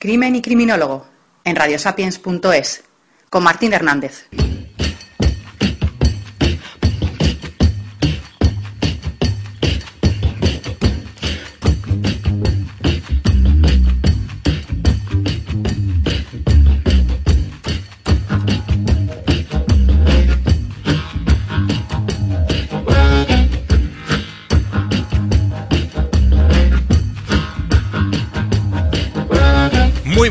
Crimen y criminólogo en radiosapiens.es con Martín Hernández.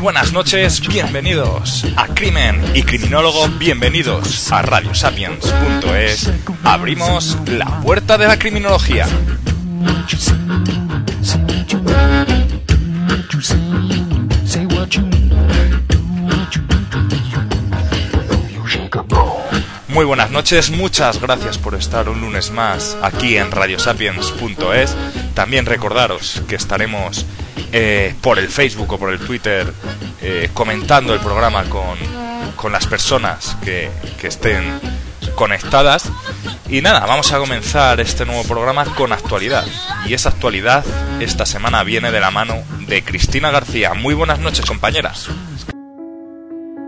Buenas noches, bienvenidos a Crimen y Criminólogo, bienvenidos a radiosapiens.es. Abrimos la puerta de la criminología. Muy buenas noches, muchas gracias por estar un lunes más aquí en radiosapiens.es. También recordaros que estaremos eh, por el Facebook o por el Twitter eh, comentando el programa con, con las personas que, que estén conectadas. Y nada, vamos a comenzar este nuevo programa con actualidad. Y esa actualidad esta semana viene de la mano de Cristina García. Muy buenas noches, compañera.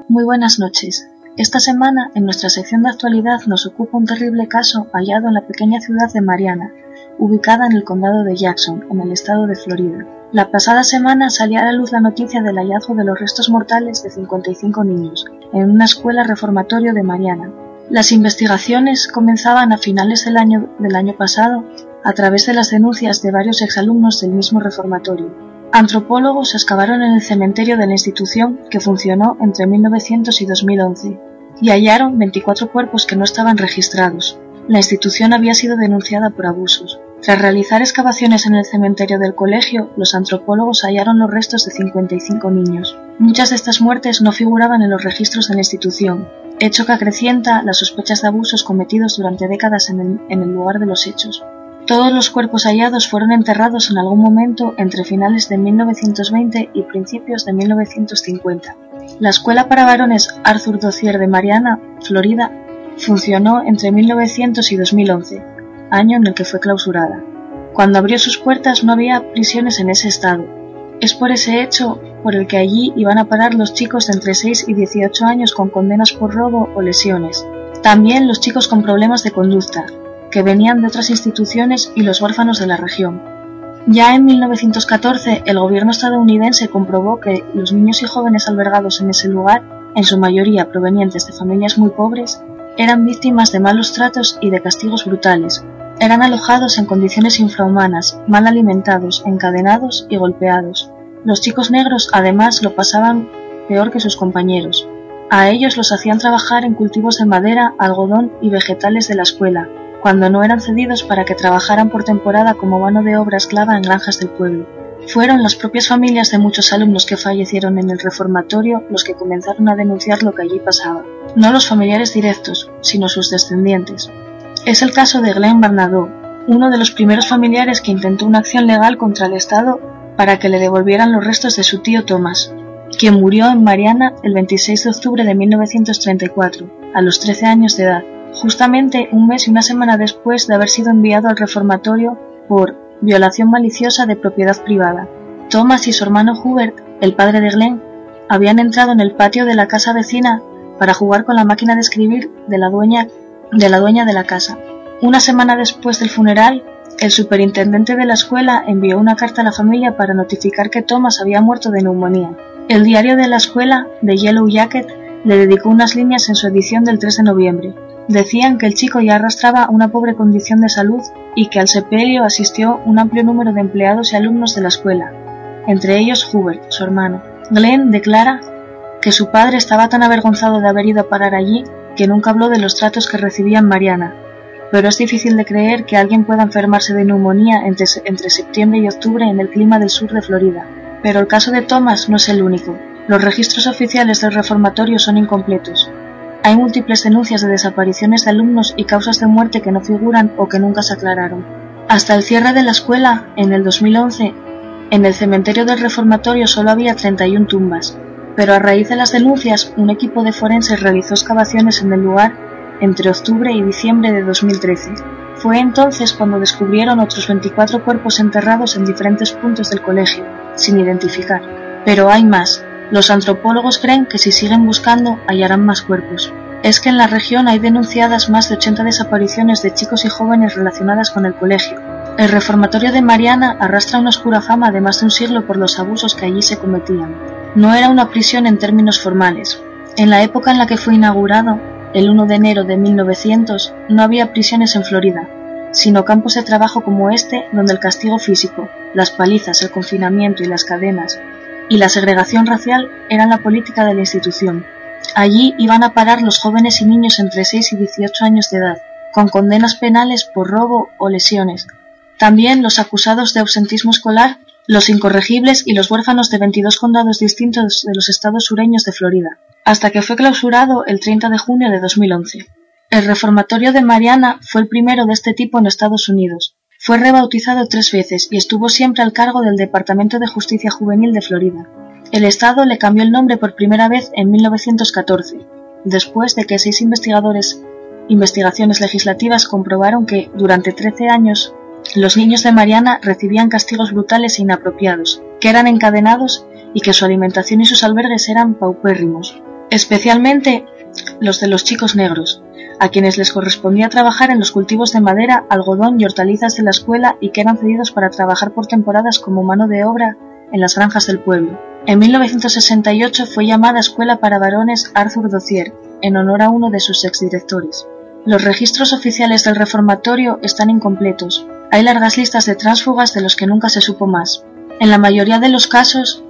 Muy buenas noches. Esta semana, en nuestra sección de actualidad, nos ocupa un terrible caso hallado en la pequeña ciudad de Mariana, ubicada en el condado de Jackson, en el estado de Florida. La pasada semana salía a la luz la noticia del hallazgo de los restos mortales de 55 niños, en una escuela reformatorio de Mariana. Las investigaciones comenzaban a finales del año, del año pasado a través de las denuncias de varios exalumnos del mismo reformatorio. Antropólogos excavaron en el cementerio de la institución que funcionó entre 1900 y 2011 y hallaron 24 cuerpos que no estaban registrados. La institución había sido denunciada por abusos. Tras realizar excavaciones en el cementerio del colegio, los antropólogos hallaron los restos de 55 niños. Muchas de estas muertes no figuraban en los registros de la institución, hecho que acrecienta las sospechas de abusos cometidos durante décadas en el, en el lugar de los hechos. Todos los cuerpos hallados fueron enterrados en algún momento entre finales de 1920 y principios de 1950. La escuela para varones Arthur Dozier de Mariana, Florida, funcionó entre 1900 y 2011, año en el que fue clausurada. Cuando abrió sus puertas no había prisiones en ese estado. Es por ese hecho por el que allí iban a parar los chicos de entre 6 y 18 años con condenas por robo o lesiones. También los chicos con problemas de conducta, que venían de otras instituciones y los huérfanos de la región. Ya en 1914 el gobierno estadounidense comprobó que los niños y jóvenes albergados en ese lugar, en su mayoría provenientes de familias muy pobres, eran víctimas de malos tratos y de castigos brutales. Eran alojados en condiciones infrahumanas, mal alimentados, encadenados y golpeados. Los chicos negros además lo pasaban peor que sus compañeros. A ellos los hacían trabajar en cultivos de madera, algodón y vegetales de la escuela, cuando no eran cedidos para que trabajaran por temporada como mano de obra esclava en granjas del pueblo. Fueron las propias familias de muchos alumnos que fallecieron en el reformatorio los que comenzaron a denunciar lo que allí pasaba. No los familiares directos, sino sus descendientes. Es el caso de Glenn Barnado, uno de los primeros familiares que intentó una acción legal contra el Estado para que le devolvieran los restos de su tío Thomas, quien murió en Mariana el 26 de octubre de 1934, a los 13 años de edad, justamente un mes y una semana después de haber sido enviado al reformatorio por violación maliciosa de propiedad privada. Thomas y su hermano Hubert, el padre de Glenn, habían entrado en el patio de la casa vecina para jugar con la máquina de escribir de la dueña de la, dueña de la casa. Una semana después del funeral, el superintendente de la escuela envió una carta a la familia para notificar que Thomas había muerto de neumonía. El diario de la escuela, The Yellow Jacket, le dedicó unas líneas en su edición del 3 de noviembre. Decían que el chico ya arrastraba una pobre condición de salud y que al sepelio asistió un amplio número de empleados y alumnos de la escuela, entre ellos Hubert, su hermano. Glenn declara que su padre estaba tan avergonzado de haber ido a parar allí que nunca habló de los tratos que recibía en Mariana, pero es difícil de creer que alguien pueda enfermarse de neumonía entre, entre septiembre y octubre en el clima del sur de Florida. Pero el caso de Thomas no es el único. Los registros oficiales del reformatorio son incompletos. Hay múltiples denuncias de desapariciones de alumnos y causas de muerte que no figuran o que nunca se aclararon. Hasta el cierre de la escuela, en el 2011, en el cementerio del reformatorio solo había 31 tumbas, pero a raíz de las denuncias, un equipo de forenses realizó excavaciones en el lugar entre octubre y diciembre de 2013. Fue entonces cuando descubrieron otros 24 cuerpos enterrados en diferentes puntos del colegio, sin identificar. Pero hay más. Los antropólogos creen que si siguen buscando hallarán más cuerpos. Es que en la región hay denunciadas más de 80 desapariciones de chicos y jóvenes relacionadas con el colegio. El reformatorio de Mariana arrastra una oscura fama de más de un siglo por los abusos que allí se cometían. No era una prisión en términos formales. En la época en la que fue inaugurado, el 1 de enero de 1900, no había prisiones en Florida, sino campos de trabajo como este donde el castigo físico, las palizas, el confinamiento y las cadenas y la segregación racial eran la política de la institución. Allí iban a parar los jóvenes y niños entre 6 y 18 años de edad, con condenas penales por robo o lesiones. También los acusados de ausentismo escolar, los incorregibles y los huérfanos de 22 condados distintos de los estados sureños de Florida, hasta que fue clausurado el 30 de junio de 2011. El reformatorio de Mariana fue el primero de este tipo en Estados Unidos. Fue rebautizado tres veces y estuvo siempre al cargo del Departamento de Justicia Juvenil de Florida. El Estado le cambió el nombre por primera vez en 1914, después de que seis investigadores investigaciones legislativas comprobaron que, durante 13 años, los niños de Mariana recibían castigos brutales e inapropiados, que eran encadenados y que su alimentación y sus albergues eran paupérrimos, especialmente los de los chicos negros, a quienes les correspondía trabajar en los cultivos de madera, algodón y hortalizas de la escuela y que eran cedidos para trabajar por temporadas como mano de obra en las granjas del pueblo. En 1968 fue llamada Escuela para Varones Arthur Dozier, en honor a uno de sus exdirectores. Los registros oficiales del reformatorio están incompletos. Hay largas listas de tránsfugas de los que nunca se supo más. En la mayoría de los casos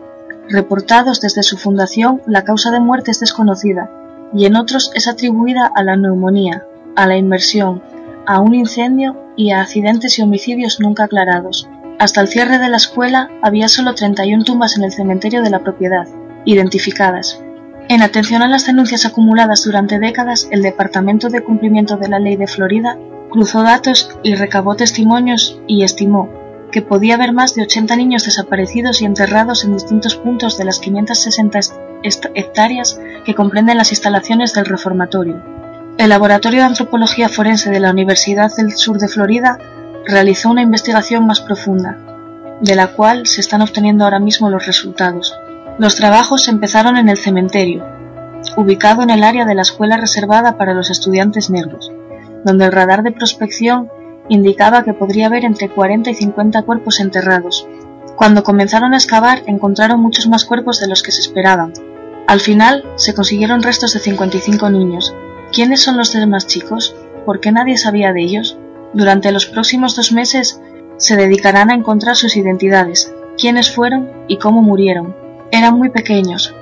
reportados desde su fundación, la causa de muerte es desconocida, y en otros es atribuida a la neumonía, a la inmersión, a un incendio y a accidentes y homicidios nunca aclarados. Hasta el cierre de la escuela había solo 31 tumbas en el cementerio de la propiedad, identificadas. En atención a las denuncias acumuladas durante décadas, el Departamento de Cumplimiento de la Ley de Florida cruzó datos y recabó testimonios y estimó que podía haber más de 80 niños desaparecidos y enterrados en distintos puntos de las 560 hectáreas que comprenden las instalaciones del reformatorio. El Laboratorio de Antropología Forense de la Universidad del Sur de Florida realizó una investigación más profunda, de la cual se están obteniendo ahora mismo los resultados. Los trabajos empezaron en el cementerio, ubicado en el área de la escuela reservada para los estudiantes negros, donde el radar de prospección indicaba que podría haber entre 40 y 50 cuerpos enterrados. Cuando comenzaron a excavar encontraron muchos más cuerpos de los que se esperaban. Al final se consiguieron restos de 55 niños. ¿Quiénes son los demás chicos? ¿Por qué nadie sabía de ellos? Durante los próximos dos meses se dedicarán a encontrar sus identidades, quiénes fueron y cómo murieron. Eran muy pequeños.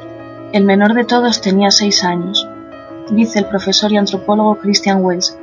El menor de todos tenía seis años, dice el profesor y antropólogo Christian Wells,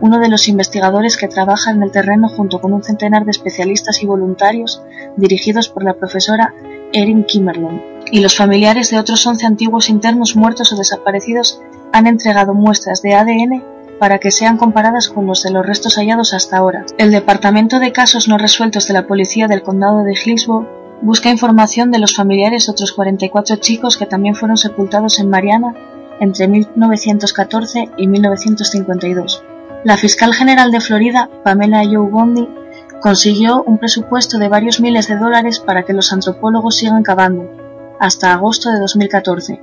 uno de los investigadores que trabaja en el terreno junto con un centenar de especialistas y voluntarios dirigidos por la profesora Erin Kimmerlund. Y los familiares de otros 11 antiguos internos muertos o desaparecidos han entregado muestras de ADN para que sean comparadas con los de los restos hallados hasta ahora. El Departamento de Casos No Resueltos de la Policía del Condado de Hillsborough busca información de los familiares de otros 44 chicos que también fueron sepultados en Mariana entre 1914 y 1952. La fiscal general de Florida, Pamela Joe Bondi, consiguió un presupuesto de varios miles de dólares para que los antropólogos sigan cavando, hasta agosto de 2014,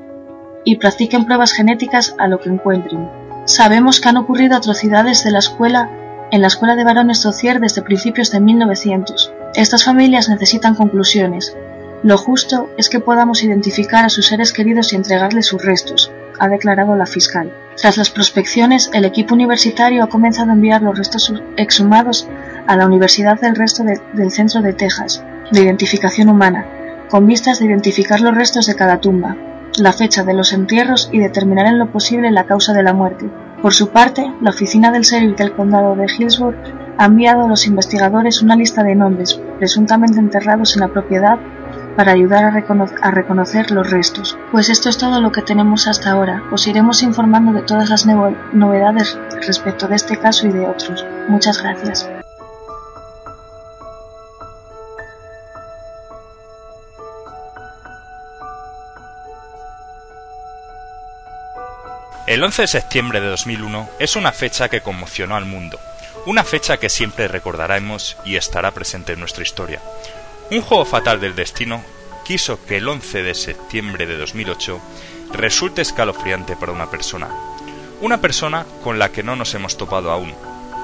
y practiquen pruebas genéticas a lo que encuentren. Sabemos que han ocurrido atrocidades de la escuela en la escuela de varones Docier desde principios de 1900. Estas familias necesitan conclusiones. Lo justo es que podamos identificar a sus seres queridos y entregarles sus restos, ha declarado la fiscal. Tras las prospecciones, el equipo universitario ha comenzado a enviar los restos exhumados a la Universidad del Resto del Centro de Texas, de Identificación Humana, con vistas de identificar los restos de cada tumba, la fecha de los entierros y determinar en lo posible la causa de la muerte. Por su parte, la oficina del sheriff del condado de Hillsborough ha enviado a los investigadores una lista de nombres presuntamente enterrados en la propiedad para ayudar a, reconocer los restos. Pues esto es todo lo que tenemos hasta ahora. Os iremos informando de todas las novedades respecto de este caso y de otros. Muchas gracias. El 11 de septiembre de 2001 es una fecha que conmocionó al mundo, una fecha que siempre recordaremos y estará presente en nuestra historia. Un juego fatal del destino quiso que el 11 de septiembre de 2008 resulte escalofriante para una persona, una persona con la que no nos hemos topado aún,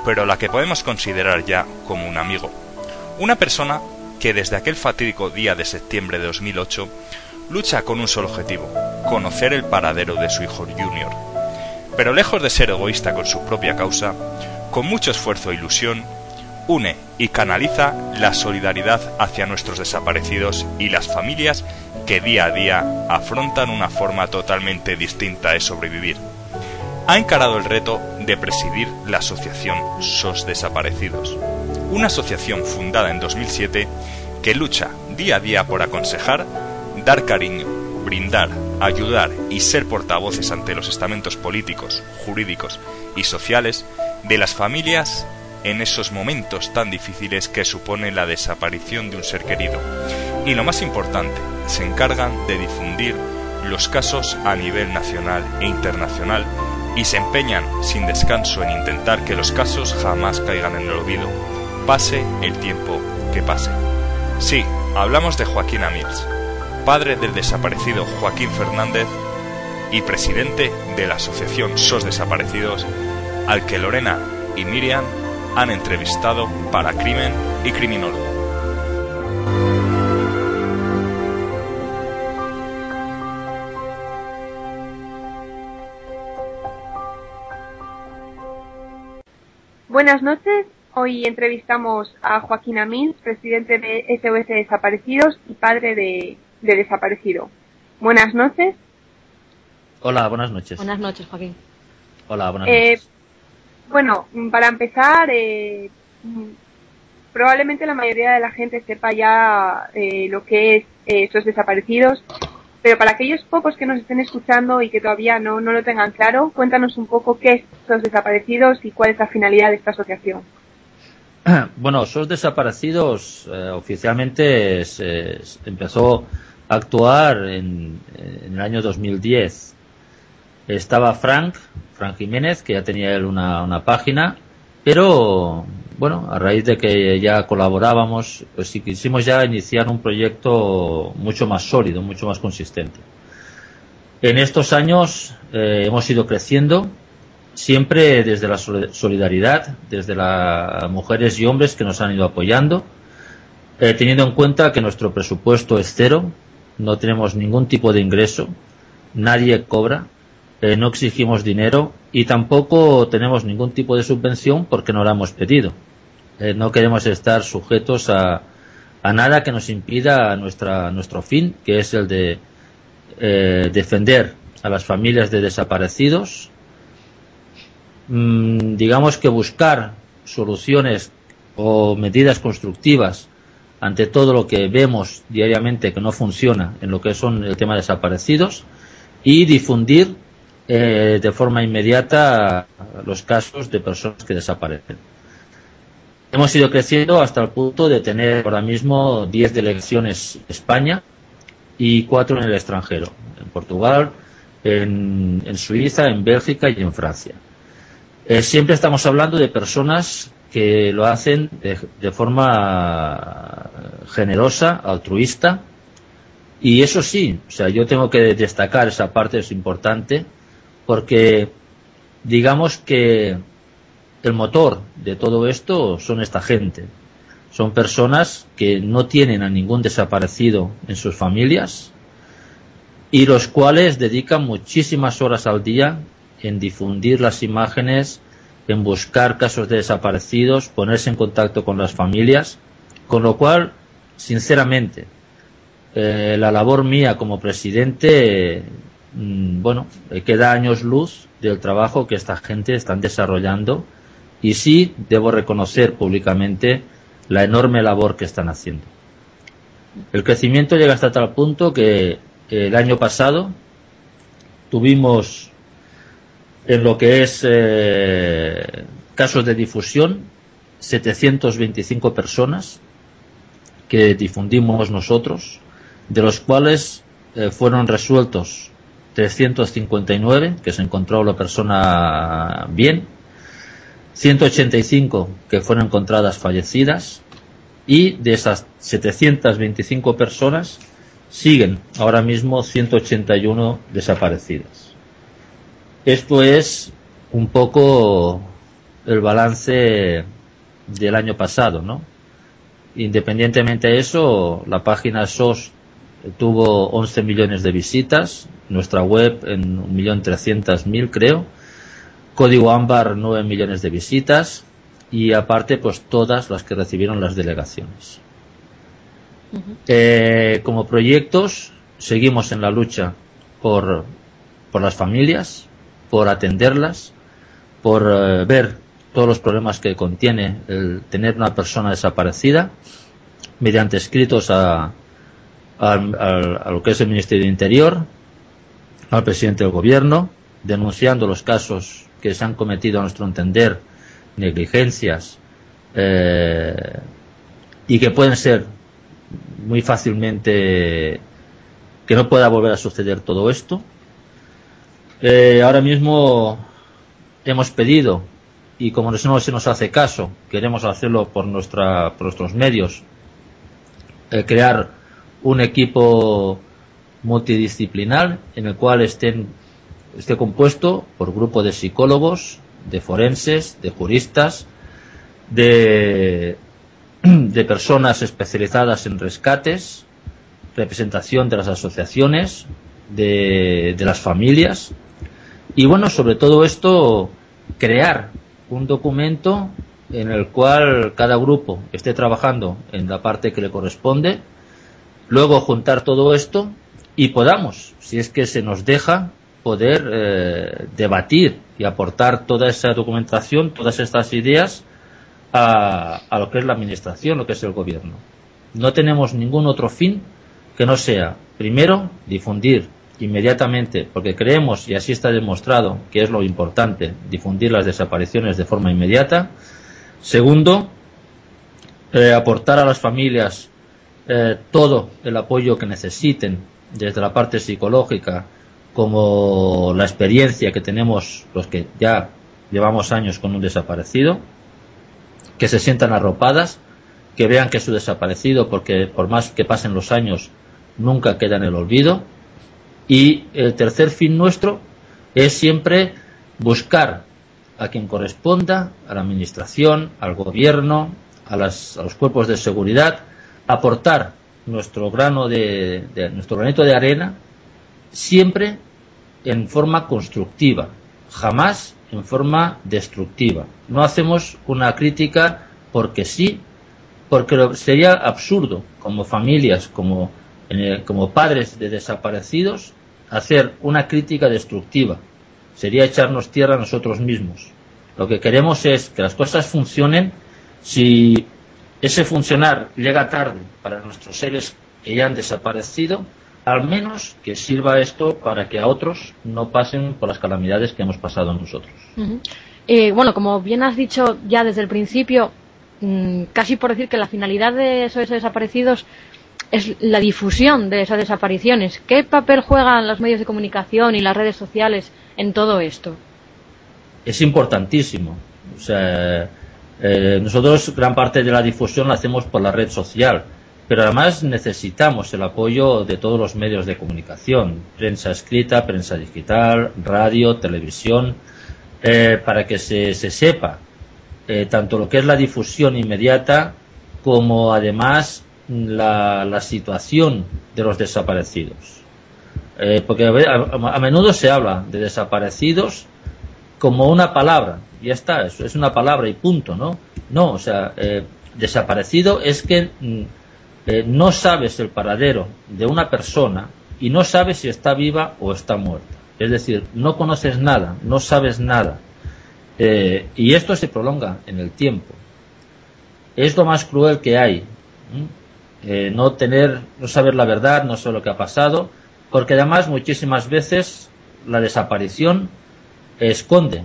pero la que podemos considerar ya como un amigo, una persona que desde aquel fatídico día de septiembre de 2008 lucha con un solo objetivo, conocer el paradero de su hijo Junior. Pero lejos de ser egoísta con su propia causa, con mucho esfuerzo e ilusión, une y canaliza la solidaridad hacia nuestros desaparecidos y las familias que día a día afrontan una forma totalmente distinta de sobrevivir. Ha encarado el reto de presidir la asociación SOS Desaparecidos, una asociación fundada en 2007 que lucha día a día por aconsejar, dar cariño, brindar, ayudar y ser portavoces ante los estamentos políticos, jurídicos y sociales de las familias en esos momentos tan difíciles que supone la desaparición de un ser querido. Y lo más importante, se encargan de difundir los casos a nivel nacional e internacional y se empeñan sin descanso en intentar que los casos jamás caigan en el olvido, pase el tiempo que pase. Sí, hablamos de Joaquín Amils, padre del desaparecido Joaquín Fernández y presidente de la asociación SOS Desaparecidos, al que Lorena y Miriam han entrevistado para Crimen y Criminólogo. Buenas noches, Hoy entrevistamos a Joaquín Amins, presidente de SOS Desaparecidos y padre de, de desaparecido. Buenas noches. Hola, buenas noches. Buenas noches, Joaquín. Hola, buenas eh, noches. Bueno, para empezar, eh, probablemente la mayoría de la gente sepa ya eh, lo que es estos desaparecidos, pero para aquellos pocos que nos estén escuchando y que todavía no, no lo tengan claro, cuéntanos un poco qué es estos desaparecidos y cuál es la finalidad de esta asociación. Bueno, SOS Desaparecidos oficialmente se, empezó actuar en, el año 2010. Estaba Frank, Frank Jiménez, que ya tenía él una, una página, pero bueno, a raíz de que ya colaborábamos, pues sí quisimos ya iniciar un proyecto mucho más sólido, mucho más consistente. En estos años eh, hemos ido creciendo, siempre desde la solidaridad, desde las mujeres y hombres que nos han ido apoyando, eh, teniendo en cuenta que nuestro presupuesto es cero, no tenemos ningún tipo de ingreso, nadie cobra, eh, no exigimos dinero y tampoco tenemos ningún tipo de subvención porque no la hemos pedido. Eh, no queremos estar sujetos a, a, nada que nos impida nuestra, nuestro fin, que es el de eh, defender a las familias de desaparecidos, mm, digamos que buscar soluciones o medidas constructivas ante todo lo que vemos diariamente que no funciona en lo que son el tema de desaparecidos y difundir eh, de forma inmediata los casos de personas que desaparecen. Hemos ido creciendo hasta el punto de tener ahora mismo 10 delegaciones en España y 4 en el extranjero, en Portugal, en, Suiza, en Bélgica y en Francia. Eh, siempre estamos hablando de personas que lo hacen de, forma generosa, altruista, y eso sí, o sea, yo tengo que destacar esa parte, es importante, porque digamos que el motor de todo esto son esta gente. Son personas que no tienen a ningún desaparecido en sus familias y los cuales dedican muchísimas horas al día en difundir las imágenes, en buscar casos de desaparecidos, ponerse en contacto con las familias, con lo cual, sinceramente, eh, la labor mía como presidente, mm, bueno, queda años luz del trabajo que esta gente están desarrollando y sí debo reconocer públicamente la enorme labor que están haciendo. El crecimiento llega hasta tal punto que el año pasado tuvimos en lo que es eh, casos de difusión 725 personas que difundimos nosotros, de los cuales eh, fueron resueltos 359, que se encontró la persona bien, 185 que fueron encontradas fallecidas y de esas 725 personas siguen ahora mismo 181 desaparecidas. Esto es un poco el balance del año pasado, ¿no? Independientemente de eso, la página SOS tuvo 11 millones de visitas, nuestra web en 1.300.000 creo, Código Ámbar 9 millones de visitas y aparte pues todas las que recibieron las delegaciones. Eh, como proyectos seguimos en la lucha por, por las familias, por atenderlas, por eh, ver todos los problemas que contiene el tener una persona desaparecida mediante escritos a, a, lo que es el Ministerio de Interior, al presidente del Gobierno, denunciando los casos que se han cometido a nuestro entender negligencias eh, y que pueden ser muy fácilmente que no pueda volver a suceder todo esto. Eh, ahora mismo hemos pedido y como no se nos hace caso, queremos hacerlo por, nuestra, por nuestros medios, eh, crear un equipo multidisciplinar en el cual estén esté compuesto por grupo de psicólogos, de forenses, de juristas, de, de personas especializadas en rescates, representación de las asociaciones, de, de las familias y bueno, sobre todo esto, crear un documento en el cual cada grupo esté trabajando en la parte que le corresponde, luego juntar todo esto y podamos, si es que se nos deja, poder eh, debatir y aportar toda esa documentación, todas estas ideas a, a, lo que es la administración, lo que es el gobierno. No tenemos ningún otro fin que no sea, primero, difundir inmediatamente, porque creemos, y así está demostrado, que es lo importante, difundir las desapariciones de forma inmediata. Segundo, eh, aportar a las familias eh, todo el apoyo que necesiten desde la parte psicológica, como la experiencia que tenemos los que ya llevamos años con un desaparecido, que se sientan arropadas, que vean que su desaparecido, porque por más que pasen los años, nunca queda en el olvido. Y el tercer fin nuestro es siempre buscar a quien corresponda, a la administración, al gobierno, a, las, a los cuerpos de seguridad, aportar nuestro grano de, nuestro granito de arena siempre en forma constructiva, jamás en forma destructiva. No hacemos una crítica porque sí, porque sería absurdo como familias, como, como padres de desaparecidos, hacer una crítica destructiva. Sería echarnos tierra a nosotros mismos. Lo que queremos es que las cosas funcionen si ese funcionar llega tarde para nuestros seres que ya han desaparecido, al menos que sirva esto para que a otros no pasen por las calamidades que hemos pasado nosotros. Eh, bueno, como bien has dicho ya desde el principio, mmm, casi por decir que la finalidad de esos desaparecidos es la difusión de esas desapariciones. ¿Qué papel juegan los medios de comunicación y las redes sociales en todo esto? Es importantísimo. O sea, eh, nosotros gran parte de la difusión la hacemos por la red social pero además necesitamos el apoyo de todos los medios de comunicación, prensa escrita, prensa digital, radio, televisión, eh, para que se, se sepa eh, tanto lo que es la difusión inmediata como además la, la situación de los desaparecidos. Eh, porque a, menudo se habla de desaparecidos como una palabra, ya está, eso es una palabra y punto, ¿no? No, o sea, eh, desaparecido es que mm, eh, no sabes el paradero de una persona y no sabes si está viva o está muerta. Es decir, no conoces nada, no sabes nada. Y esto se prolonga en el tiempo. Es lo más cruel que hay. Eh, no tener, no saber la verdad, no saber lo que ha pasado, porque además muchísimas veces la desaparición esconde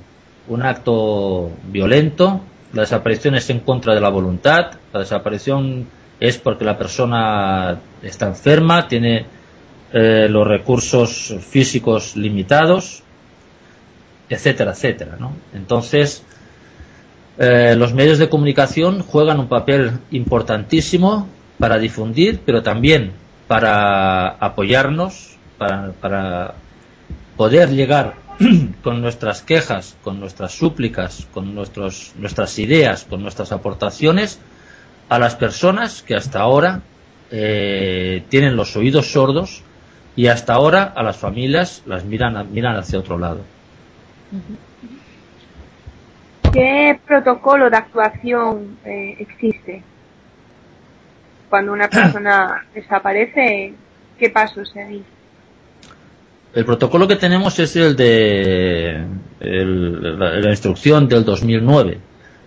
un acto violento, la desaparición es en contra de la voluntad, la desaparición es porque la persona está enferma, tiene eh, los recursos físicos limitados, etcétera, etcétera. ¿no? Entonces, eh, los medios de comunicación juegan un papel importantísimo para difundir, pero también para apoyarnos, para, para poder llegar con nuestras quejas, con nuestras súplicas, con nuestros, nuestras ideas, con nuestras aportaciones a las personas que hasta ahora eh, tienen los oídos sordos y hasta ahora a las familias las miran, miran hacia otro lado. ¿Qué protocolo de actuación eh, existe? Cuando una persona desaparece, ¿qué pasos se dan? El protocolo que tenemos es el de el, la, la, instrucción del 2009.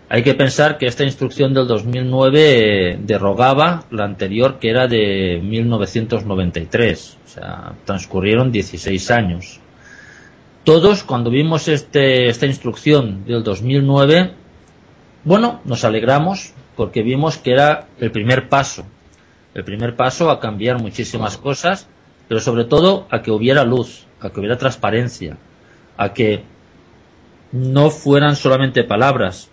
Hay que pensar que esta instrucción del 2009 derogaba la anterior que era de 1993. O sea, transcurrieron 16 años. Todos, cuando vimos este, esta instrucción del 2009, bueno, nos alegramos porque vimos que era el primer paso. El primer paso a cambiar muchísimas cosas pero sobre todo a que hubiera luz, a que hubiera transparencia, a que no fueran solamente palabras,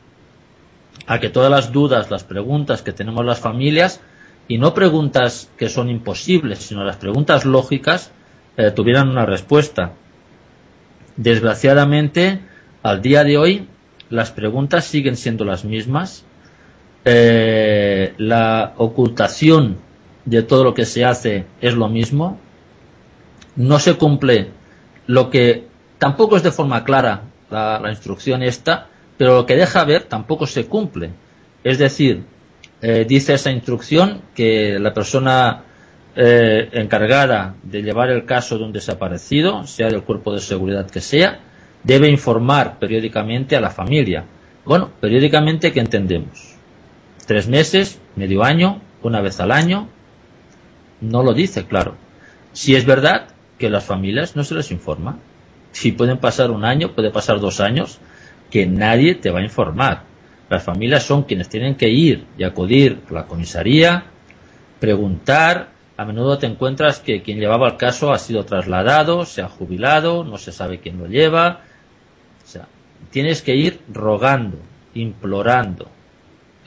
a que todas las dudas, las preguntas que tenemos las familias, y no preguntas que son imposibles, sino las preguntas lógicas, eh, tuvieran una respuesta. Desgraciadamente, al día de hoy, las preguntas siguen siendo las mismas. Eh, la ocultación de todo lo que se hace es lo mismo no se cumple lo que tampoco es de forma clara la, instrucción esta, pero lo que deja ver tampoco se cumple. Es decir, eh, dice esa instrucción que la persona eh, encargada de llevar el caso de un desaparecido, sea del cuerpo de seguridad que sea, debe informar periódicamente a la familia. Bueno, periódicamente, ¿qué entendemos? Tres meses, medio año, una vez al año. No lo dice, claro. Si es verdad que las familias no se les informa. Si pueden pasar un año, puede pasar dos años, que nadie te va a informar. Las familias son quienes tienen que ir y acudir a la comisaría, preguntar. A menudo te encuentras que quien llevaba el caso ha sido trasladado, se ha jubilado, no se sabe quién lo lleva. O sea, tienes que ir rogando, implorando,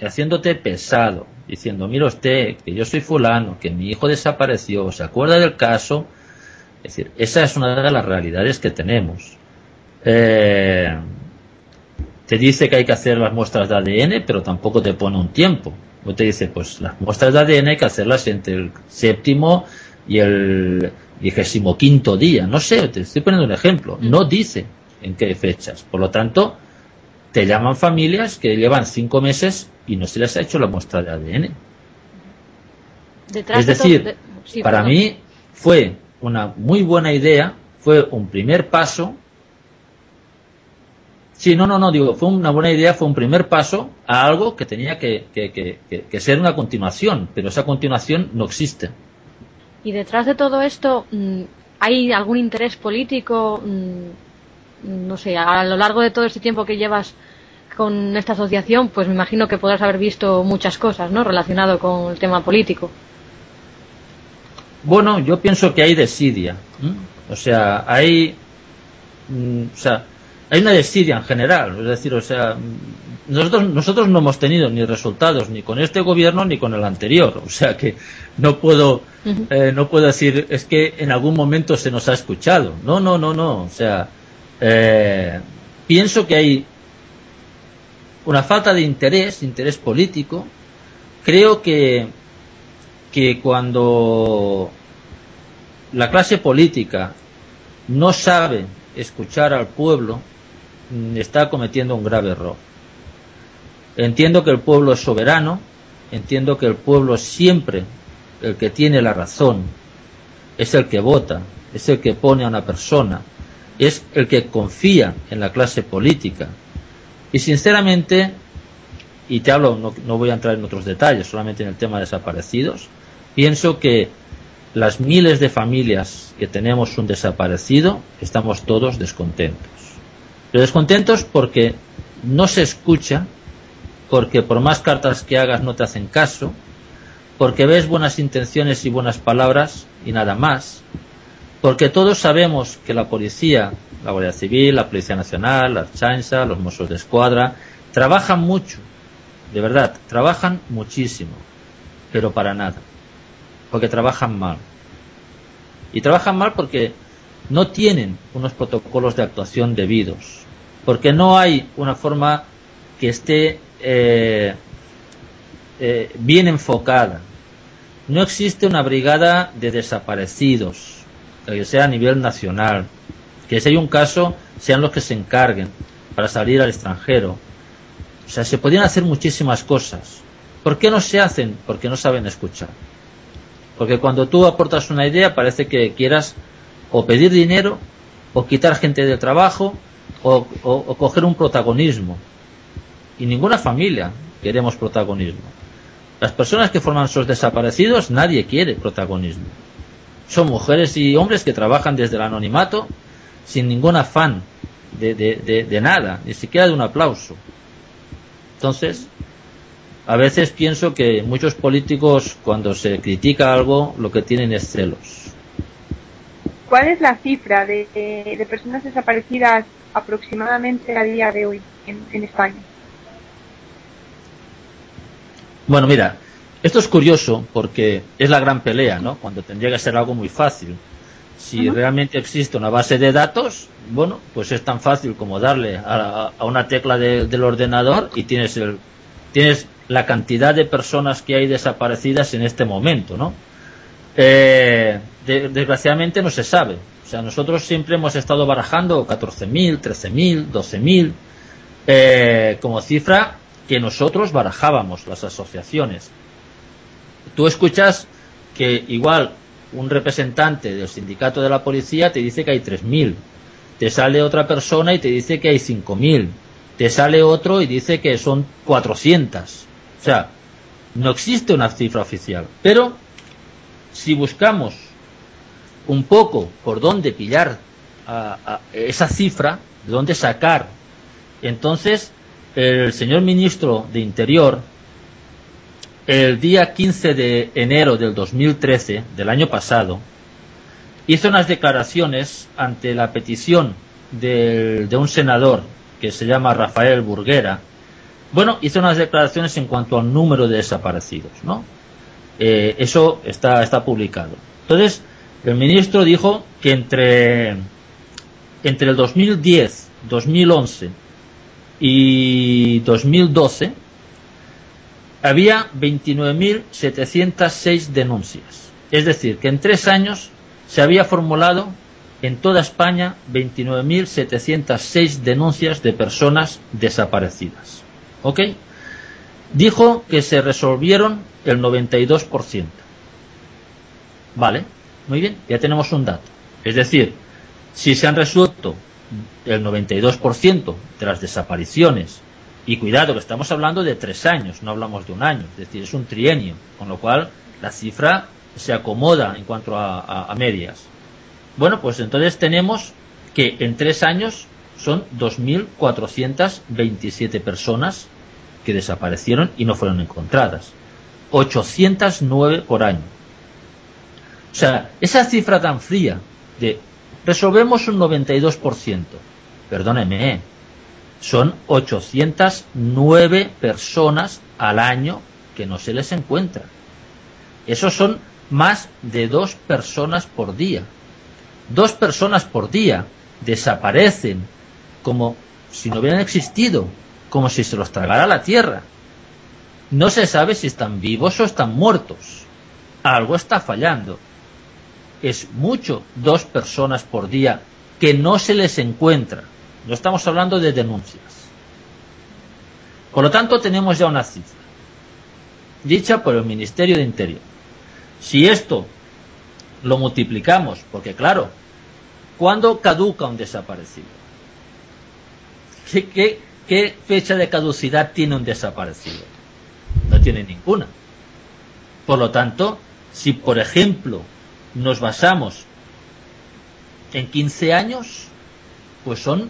haciéndote pesado, diciendo, mira usted, que yo soy fulano, que mi hijo desapareció, se acuerda del caso, es decir, esa es una de las realidades que tenemos. Eh, te dice que hay que hacer las muestras de ADN, pero tampoco te pone un tiempo. O te dice, pues las muestras de ADN hay que hacerlas entre el séptimo y el vigésimo quinto día. No sé, te estoy poniendo un ejemplo. No dice en qué fechas. Por lo tanto, te llaman familias que llevan cinco meses y no se les ha hecho la muestra de ADN. Detrás es de decir, todo- de- sí, para perdón. mí fue una muy buena idea, fue un primer paso. Sí, no, no, no, digo, fue una buena idea, fue un primer paso a algo que tenía que, que, que, que- ser una continuación, pero esa continuación no existe. Y detrás de todo esto, mm, ¿hay algún interés político? mm, No sé, a lo largo de todo este tiempo que llevas con esta asociación, pues me imagino que podrás haber visto muchas cosas, ¿no? Relacionado con el tema político. Bueno, yo pienso que hay desidia. O sea, hay. mm, o sea, hay una desidia en general. Es decir, o sea, mm, nosotros, nosotros no hemos tenido ni resultados ni con este gobierno ni con el anterior. O sea que no puedo, eh, no puedo decir, es que en algún momento se nos ha escuchado. No, no, no, no. O sea, eh, pienso que hay una falta de interés, interés político. Creo que, que cuando la clase política no sabe escuchar al pueblo, mm, está cometiendo un grave error. Entiendo que el pueblo es soberano, entiendo que el pueblo es siempre el que tiene la razón, es el que vota, es el que pone a una persona, es el que confía en la clase política. Y sinceramente, y te hablo, no, voy a entrar en otros detalles, solamente en el tema de desaparecidos, pienso que las miles de familias que tenemos un desaparecido, estamos todos descontentos. Pero descontentos porque no se escucha, porque por más cartas que hagas no te hacen caso, porque ves buenas intenciones y buenas palabras y nada más, porque todos sabemos que la policía, la Guardia Civil, la Policía Nacional, la Chanza, los Mossos de Escuadra, trabajan mucho, de verdad, trabajan muchísimo, pero para nada, porque trabajan mal. Y trabajan mal porque no tienen unos protocolos de actuación debidos, porque no hay una forma que esté eh, eh, bien enfocada. No existe una brigada de desaparecidos, que sea a nivel nacional, que si hay un caso sean los que se encarguen para salir al extranjero. O sea, se podían hacer muchísimas cosas. ¿Por qué no se hacen? Porque no saben escuchar. Porque cuando tú aportas una idea parece que quieras o pedir dinero, o quitar gente del trabajo, o, o coger un protagonismo. Y ninguna familia queremos protagonismo. Las personas que forman esos desaparecidos, nadie quiere protagonismo. Son mujeres y hombres que trabajan desde el anonimato sin ningún afán de, de, de, de nada, ni siquiera de un aplauso. Entonces, a veces pienso que muchos políticos, cuando se critica algo, lo que tienen es celos. ¿Cuál es la cifra de, de- de personas desaparecidas aproximadamente a día de hoy en, en España? Bueno, mira, esto es curioso porque es la gran pelea, ¿no? Cuando tendría que ser algo muy fácil. Si realmente existe una base de datos, bueno, pues es tan fácil como darle a, a una tecla de- del ordenador y tienes el tienes la cantidad de personas que hay desaparecidas en este momento, ¿no? Eh, de- desgraciadamente no se sabe. O sea, nosotros siempre hemos estado barajando 14.000, 13.000, 12.000 eh, como cifra que nosotros barajábamos, las asociaciones. Tú escuchas que igual un representante del sindicato de la policía te dice que hay 3.000. Te sale otra persona y te dice que hay 5.000. Te sale otro y dice que son 400. O sea, no existe una cifra oficial. Pero si buscamos un poco por dónde pillar a- esa cifra, de dónde sacar, entonces el señor ministro de Interior, el día 15 de enero del 2013, del año pasado, hizo unas declaraciones ante la petición del- de un senador que se llama Rafael Burguera. Bueno, hizo unas declaraciones en cuanto al número de desaparecidos, ¿no? Eh, eso está, está publicado. Entonces, el ministro dijo que entre, entre el 2010, 2011 y 2012 había 29.706 denuncias. Es decir, que en tres años se había formulado en toda España 29.706 denuncias de personas desaparecidas. ¿Ok? Dijo que se resolvieron el 92%. Vale, muy bien, ya tenemos un dato. Es decir, si se han resuelto el 92% de las desapariciones, y cuidado que estamos hablando de tres años, no hablamos de un año, es decir, es un trienio, con lo cual la cifra se acomoda en cuanto a, medias. Bueno, pues entonces tenemos que en tres años son 2.427 personas que desaparecieron y no fueron encontradas. 809 por año. O sea, esa cifra tan fría de resolvemos un 92%, perdóneme, son 809 personas al año que no se les encuentra. Esos son más de dos personas por día. Dos personas por día desaparecen como si no hubieran existido, como si se los tragara la tierra. No se sabe si están vivos o están muertos. Algo está fallando. Es mucho dos personas por día que no se les encuentra. No estamos hablando de denuncias. Por lo tanto, tenemos ya una cifra dicha por el Ministerio de Interior. Si esto lo multiplicamos, porque claro, ¿cuándo caduca un desaparecido? ¿Qué, fecha de caducidad tiene un desaparecido? No tiene ninguna. Por lo tanto, Si, por ejemplo, nos basamos en 15 años, pues son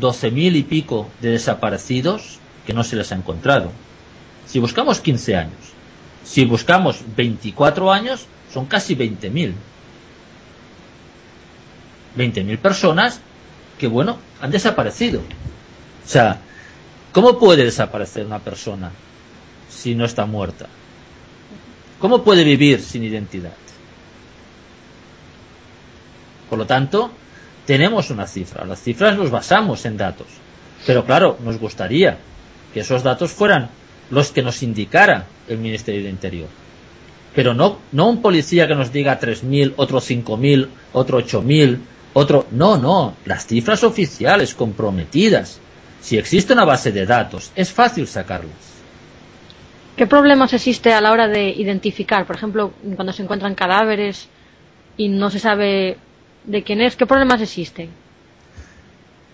12.000 y pico de desaparecidos que no se les ha encontrado. Si buscamos 15 años, si buscamos 24 años, son casi 20.000. 20.000 personas que, bueno, han desaparecido. O sea, ¿cómo puede desaparecer una persona si no está muerta? ¿Cómo puede vivir sin identidad? Por lo tanto, tenemos una cifra. Las cifras nos basamos en datos. Pero claro, nos gustaría que esos datos fueran los que nos indicara el Ministerio de Interior. Pero no, no un policía que nos diga 3.000, otro 5.000, otro 8.000, otro... No, no, las cifras oficiales comprometidas. Si existe una base de datos, es fácil sacarlas. ¿Qué problemas existe a la hora de identificar? Por ejemplo, cuando se encuentran cadáveres y no se sabe de quién es, ¿qué problemas existen?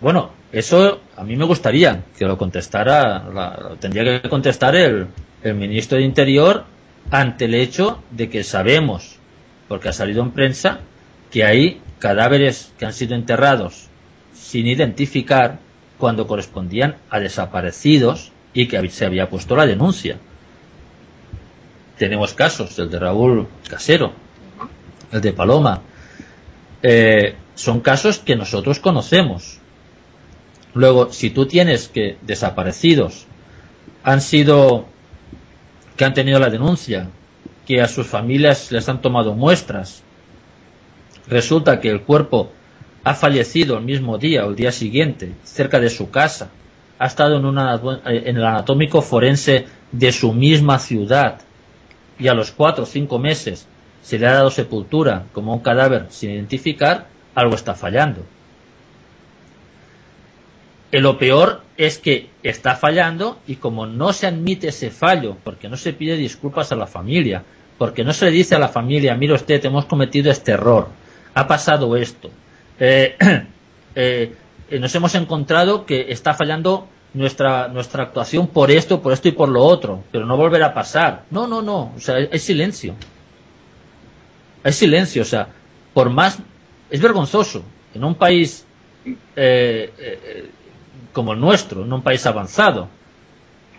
Bueno, eso a mí me gustaría que lo contestara, la, tendría que contestar el, el ministro de Interior ante el hecho de que sabemos, porque ha salido en prensa, que hay cadáveres que han sido enterrados sin identificar cuando correspondían a desaparecidos y que se había puesto la denuncia. Tenemos casos, el de Raúl Casero, el de Paloma. Eh, son casos que nosotros conocemos. Luego, si tú tienes que desaparecidos han sido, que han tenido la denuncia, que a sus familias les han tomado muestras, resulta que el cuerpo ha fallecido el mismo día o el día siguiente, cerca de su casa, ha estado en, una, en el anatómico forense de su misma ciudad y a los cuatro o cinco meses se le ha dado sepultura como un cadáver sin identificar, algo está fallando. Y lo peor es que está fallando y como no se admite ese fallo, porque no se pide disculpas a la familia, porque no se le dice a la familia, mire usted, hemos cometido este error, ha pasado esto, eh, eh, nos hemos encontrado que está fallando nuestra, nuestra actuación por esto, por esto y por lo otro, pero no volverá a pasar. No, no, no, o sea, hay silencio. Hay silencio, o sea, por más... Es vergonzoso en un país eh, como el nuestro, en un país avanzado,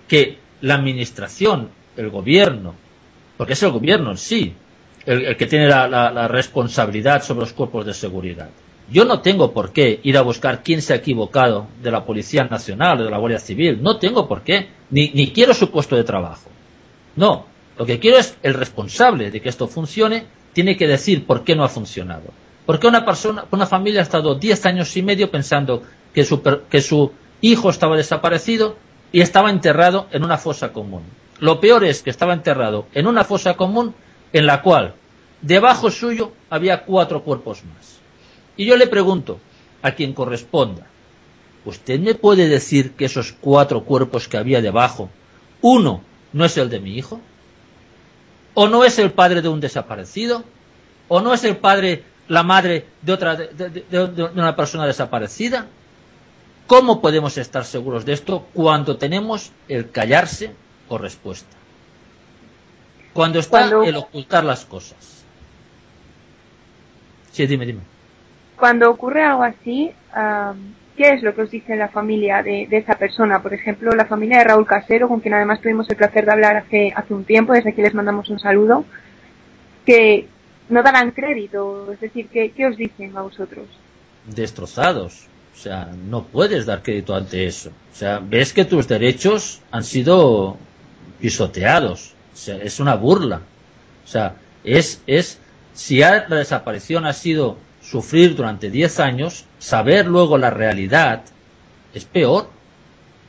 que la administración, el gobierno, porque es el gobierno en sí, el, que tiene la, responsabilidad sobre los cuerpos de seguridad. Yo no tengo por qué ir a buscar quién se ha equivocado de la Policía Nacional o de la Guardia Civil. No tengo por qué. Ni, ni quiero su puesto de trabajo. No. Lo que quiero es el responsable de que esto funcione tiene que decir por qué no ha funcionado. Porque una persona, una familia ha estado 10 años y medio pensando que su, que su hijo estaba desaparecido y estaba enterrado en una fosa común. Lo peor es que estaba enterrado en una fosa común en la cual debajo suyo había cuatro cuerpos más. Y yo le pregunto a quien corresponda, ¿usted me puede decir que esos cuatro cuerpos que había debajo, uno no es el de mi hijo? ¿O no es el padre de un desaparecido? ¿O no es el padre, la madre de otra, de una persona desaparecida? ¿Cómo podemos estar seguros de esto cuando tenemos el callarse o respuesta? Cuando está el ocultar las cosas. Sí, dime, dime. Cuando ocurre algo así, ¿qué es lo que os dice la familia de, esa persona? Por ejemplo, la familia de Raúl Casero, con quien además tuvimos el placer de hablar hace, hace un tiempo, desde aquí les mandamos un saludo, que no darán crédito. Es decir, ¿qué, qué os dicen a vosotros? Destrozados o sea, no puedes dar crédito ante eso. O sea, ves que tus derechos han sido pisoteados. O sea, es una burla. O sea, es, es, si la desaparición ha sido sufrir durante 10 años, saber luego la realidad es peor.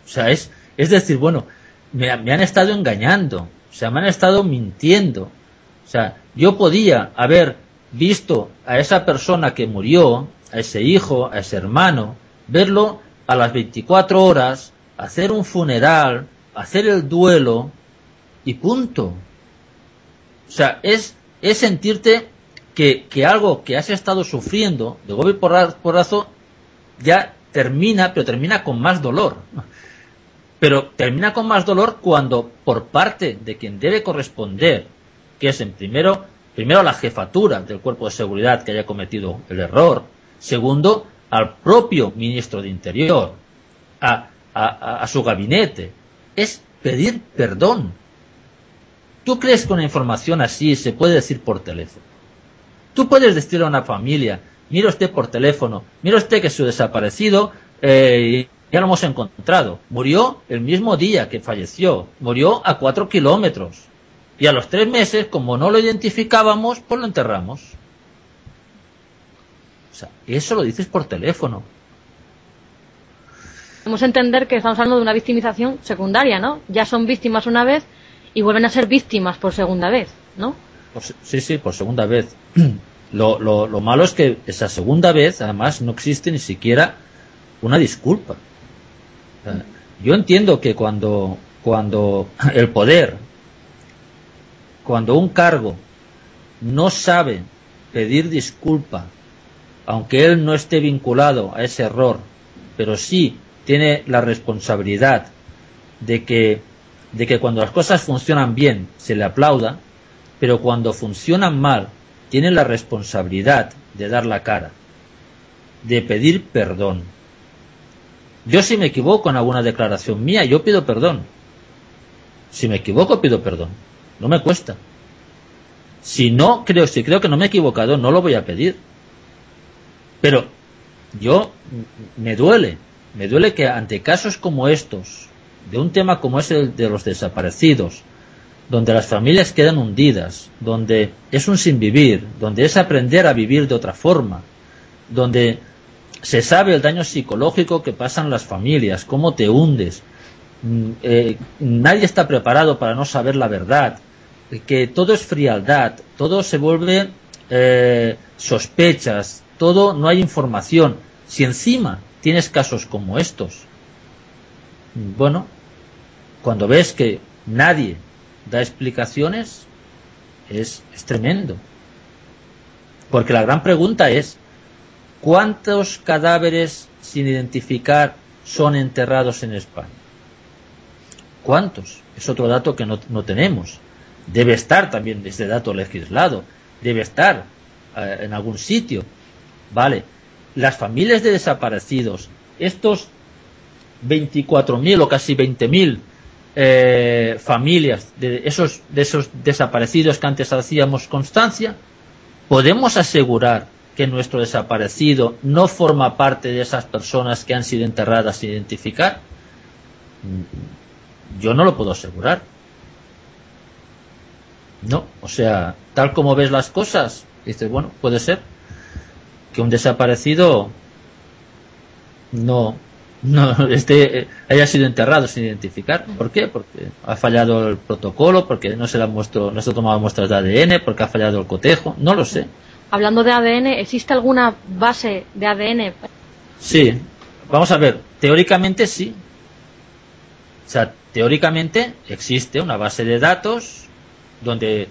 O sea, es, es decir, bueno, me, me han estado engañando. O sea, me han estado mintiendo. O sea, yo podía haber visto a esa persona que murió, a ese hijo, a ese hermano, verlo a las 24 horas, hacer un funeral, hacer el duelo y punto. O sea, es, es sentirte que, algo que has estado sufriendo de golpe por porrazo ya termina, pero termina con más dolor. Pero termina con más dolor cuando por parte de quien debe corresponder, que es en primero primero la jefatura del cuerpo de seguridad que haya cometido el error, segundo al propio ministro de Interior, a, a- a su gabinete, es pedir perdón. ¿Tú crees que una información así se puede decir por teléfono? Tú puedes decirle a una familia, mire usted por teléfono, mire usted que su desaparecido eh, ya lo hemos encontrado. Murió el mismo día que falleció, murió a cuatro kilómetros. Y a los tres meses, como no lo identificábamos, pues lo enterramos. O sea, eso lo dices por teléfono. Debemos entender que estamos hablando de una victimización secundaria, ¿no? Ya son víctimas una vez y vuelven a ser víctimas por segunda vez, ¿no? Sí, sí, por segunda vez. Lo, lo, lo malo es que esa segunda vez, además, no existe ni siquiera una disculpa. Yo entiendo que cuando, cuando el poder, cuando un cargo no sabe pedir disculpa, aunque él no esté vinculado a ese error, pero sí tiene la responsabilidad de que, de que cuando las cosas funcionan bien se le aplauda, pero cuando funcionan mal tiene la responsabilidad de dar la cara, de pedir perdón. Yo si me equivoco en alguna declaración mía, yo pido perdón. Si me equivoco, pido perdón. No me cuesta. Si no creo, si creo que no me he equivocado, no lo voy a pedir. Pero yo me duele, me duele que ante casos como estos, de un tema como es el de los desaparecidos, donde las familias quedan hundidas, donde es un sinvivir, donde es aprender a vivir de otra forma, donde se sabe el daño psicológico que pasan las familias, cómo te hundes. Mm, eh, nadie está preparado para no saber la verdad, que todo es frialdad, todo se vuelve eh, sospechas, todo no hay información. Si encima tienes casos como estos, bueno, cuando ves que nadie da explicaciones, es, es tremendo. Porque la gran pregunta es, ¿cuántos cadáveres sin identificar son enterrados en España? ¿Cuántos? Es otro dato que no, no tenemos. Debe estar también este dato legislado, debe estar eh, en algún sitio. Vale, las familias de desaparecidos, estos 24.000 o casi 20.000 eh, familias de esos, de esos desaparecidos que antes hacíamos constancia, ¿podemos asegurar que nuestro desaparecido no forma parte de esas personas que han sido enterradas sin identificar? Yo no lo puedo asegurar. No, o sea, tal como ves las cosas, dices, bueno, puede ser que un desaparecido no, no esté, haya sido enterrado sin identificar. ¿Por qué? Porque ha fallado el protocolo, porque no se le ha muestro, no se ha tomado muestras de ADN, porque ha fallado el cotejo, no lo sé. Hablando de ADN, ¿existe alguna base de ADN? Sí, vamos a ver, teóricamente sí. O sea, teóricamente existe una base de datos donde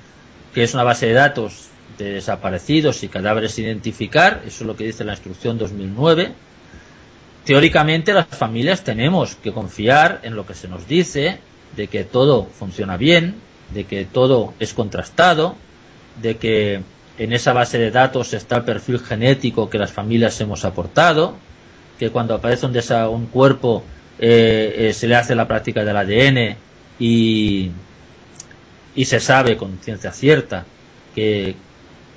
que es una base de datos de desaparecidos y cadáveres sin identificar, eso es lo que dice la instrucción 2009. Teóricamente las familias tenemos que confiar en lo que se nos dice, de que todo funciona bien, de que todo es contrastado, de que en esa base de datos está el perfil genético que las familias hemos aportado, que cuando aparece un, un cuerpo eh, eh, se le hace la práctica del ADN y, y se sabe con ciencia cierta que,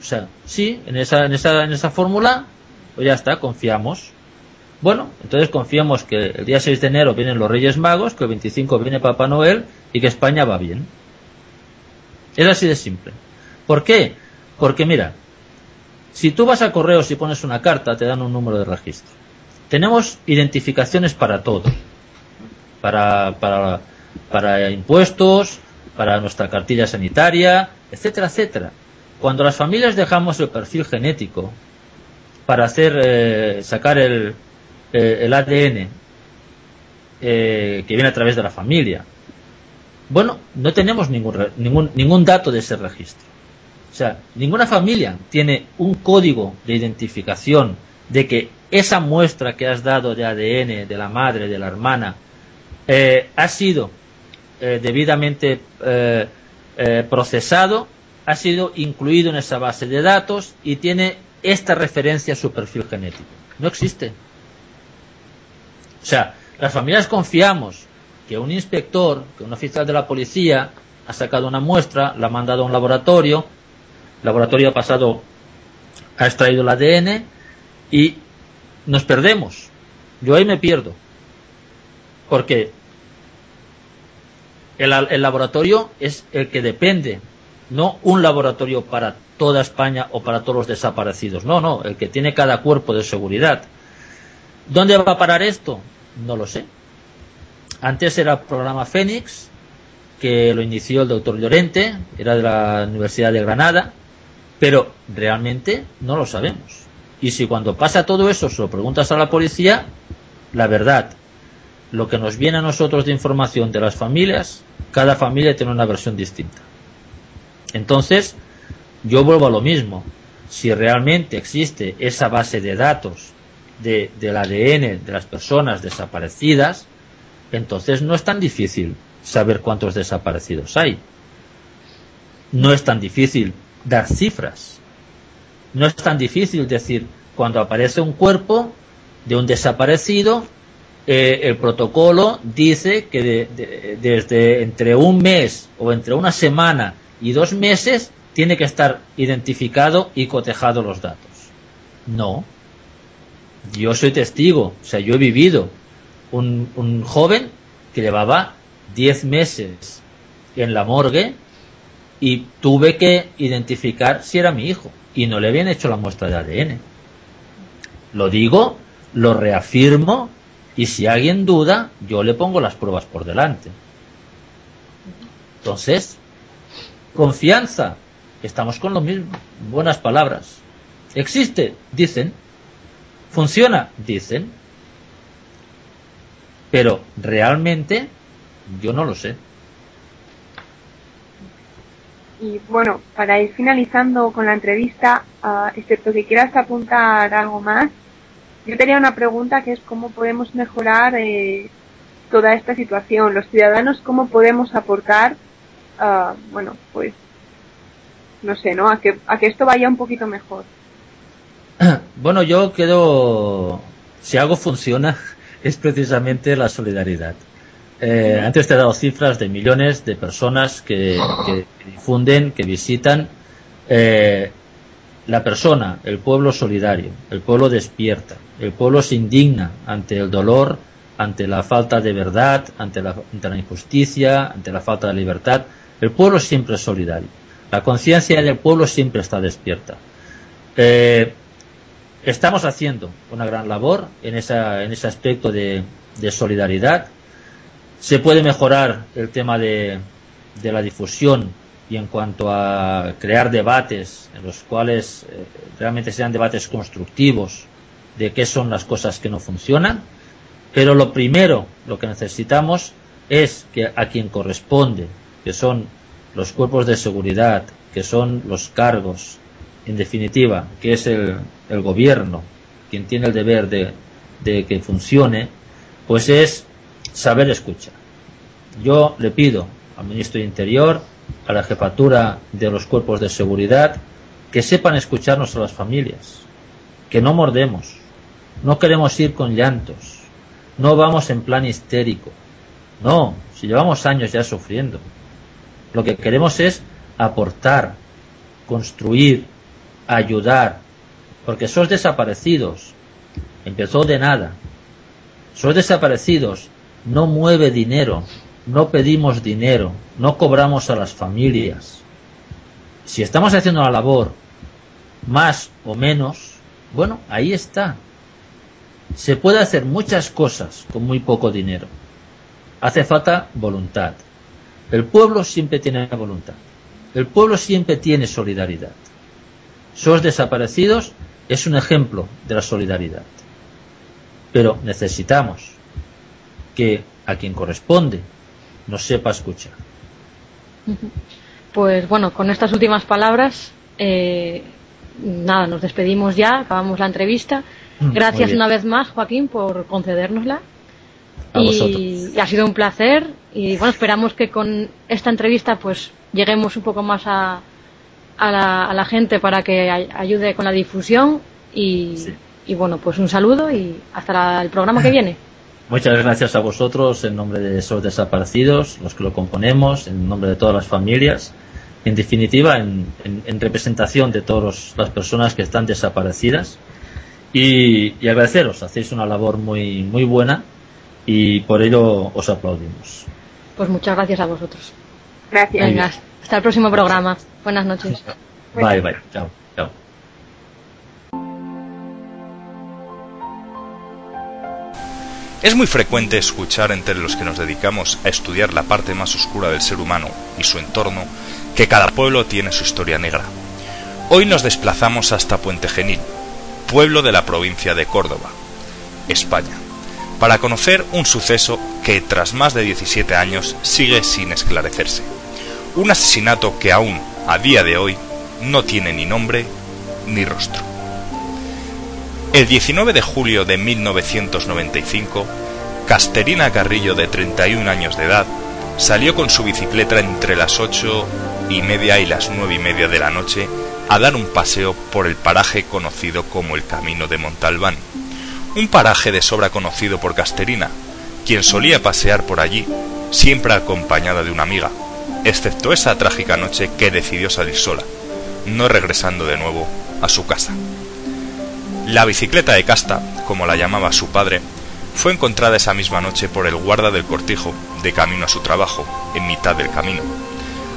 o sea, sí, en esa, en esa, en esa fórmula, pues ya está, confiamos. Bueno, entonces confiamos que el día 6 de enero vienen los Reyes Magos, que el 25 viene Papá Noel y que España va bien. Es así de simple. ¿Por qué? Porque mira, si tú vas a correos y pones una carta, te dan un número de registro. Tenemos identificaciones para todo. Para, para, para impuestos, para nuestra cartilla sanitaria, etcétera, etcétera. Cuando las familias dejamos el perfil genético para hacer eh, sacar el, eh, el ADN eh, que viene a través de la familia, bueno, no tenemos ningún, ningún, ningún dato de ese registro. O sea, ninguna familia tiene un código de identificación de que esa muestra que has dado de ADN de la madre, de la hermana, eh, ha sido debidamente procesado ha sido incluido en esa base de datos y tiene esta referencia a su perfil genético. No existe. O sea, las familias confiamos que un inspector, que un oficial de la policía ha sacado una muestra, la ha mandado a un laboratorio, el laboratorio ha pasado, ha extraído el ADN y nos perdemos. Yo ahí me pierdo. Porque el, el laboratorio es el que depende, no un laboratorio para toda España o para todos los desaparecidos. No, no, el que tiene cada cuerpo de seguridad. ¿Dónde va a parar esto? No lo sé. Antes era el programa Fénix, que lo inició el doctor Llorente, era de la Universidad de Granada, pero realmente no lo sabemos. Y si cuando pasa todo eso se lo preguntas a la policía, la verdad, lo que nos viene a nosotros de información de las familias, cada familia tiene una versión distinta. Entonces, yo vuelvo a lo mismo. Si realmente existe esa base de datos de, del ADN de las personas desaparecidas, entonces no es tan difícil saber cuántos desaparecidos hay. No es tan difícil dar cifras. No es tan difícil decir, cuando aparece un cuerpo de un desaparecido, eh, el protocolo dice que de, de, desde entre un mes o entre una semana y dos meses tiene que estar identificado y cotejado los datos. No. Yo soy testigo, o sea, yo he vivido un, joven que llevaba 10 meses en la morgue y tuve que identificar si era mi hijo y no le habían hecho la muestra de ADN. Lo digo, lo reafirmo y si alguien duda, yo le pongo las pruebas por delante. Entonces, confianza, estamos con lo mismo, buenas palabras. ¿Existe? Dicen. ¿Funciona? Dicen. Pero realmente yo no lo sé. Y bueno, para ir finalizando con la entrevista, uh, excepto que quieras apuntar algo más, yo tenía una pregunta que es cómo podemos mejorar eh, toda esta situación. Los ciudadanos, cómo podemos aportar, uh, bueno, pues, no sé, ¿no? A que, a que esto vaya un poquito mejor. Bueno, yo quedo, si algo funciona, es precisamente la solidaridad. Eh, antes te he dado cifras de millones de personas que, difunden, que visitan. Eh, la persona, el pueblo solidario, el pueblo despierta, el pueblo se indigna ante el dolor, ante la falta de verdad, ante la, ante la injusticia, ante la falta de libertad. El pueblo siempre es solidario. La conciencia del pueblo siempre está despierta. Eh, estamos haciendo una gran labor en, esa, en ese aspecto de, solidaridad se puede mejorar el tema de, de, la difusión y en cuanto a crear debates en los cuales eh, realmente sean debates constructivos de qué son las cosas que no funcionan. Pero lo primero, lo que necesitamos es que a quien corresponde, que son los cuerpos de seguridad, que son los cargos, en definitiva, que es el, el gobierno, quien tiene el deber de, de que funcione, pues es saber escuchar. Yo le pido al ministro de Interior, a la jefatura de los cuerpos de seguridad, que sepan escucharnos a las familias, que no mordemos, no queremos ir con llantos, no vamos en plan histérico, no, si llevamos años ya sufriendo. Lo que queremos es aportar, construir, ayudar, porque sos desaparecidos, empezó de nada, sos desaparecidos, no mueve dinero, no pedimos dinero, no cobramos a las familias. Si estamos haciendo la labor más o menos, bueno, ahí está. Se puede hacer muchas cosas con muy poco dinero. Hace falta voluntad. El pueblo siempre tiene voluntad. El pueblo siempre tiene solidaridad. Sos desaparecidos es un ejemplo de la solidaridad. Pero necesitamos que a quien corresponde nos sepa escuchar. Pues bueno, con estas últimas palabras, eh, nada, nos despedimos ya, acabamos la entrevista. Mm, Gracias una vez más, Joaquín, por concedérnosla. Y, y, ha sido un placer y bueno, esperamos que con esta entrevista pues lleguemos un poco más a, a la, a la gente para que ay- ayude con la difusión y, Sí. y bueno, pues un saludo y hasta la- el programa que viene. Muchas gracias a vosotros en nombre de esos desaparecidos, los que lo componemos, en nombre de todas las familias, en definitiva, en, en- en representación de todas las personas que están desaparecidas. Y, y agradeceros, hacéis una labor muy, muy buena y por ello os aplaudimos. Pues muchas gracias a vosotros. Gracias. Venga, hasta el próximo programa. Buenas noches. Bye, bye. Chao, chao. Es muy frecuente escuchar entre los que nos dedicamos a estudiar la parte más oscura del ser humano y su entorno que cada pueblo tiene su historia negra. Hoy nos desplazamos hasta Puente Genil, pueblo de la provincia de Córdoba, España, para conocer un suceso que tras más de 17 años sigue sin esclarecerse. Un asesinato que aún, a día de hoy, no tiene ni nombre ni rostro. El 19 de julio de 1995, Casterina Carrillo, de 31 años de edad, salió con su bicicleta entre las 8 y media y las 9 y media de la noche a dar un paseo por el paraje conocido como el Camino de Montalbán. Un paraje de sobra conocido por Casterina, quien solía pasear por allí, siempre acompañada de una amiga, excepto esa trágica noche que decidió salir sola, no regresando de nuevo a su casa. La bicicleta de casta, como la llamaba su padre, fue encontrada esa misma noche por el guarda del cortijo, de camino a su trabajo, en mitad del camino.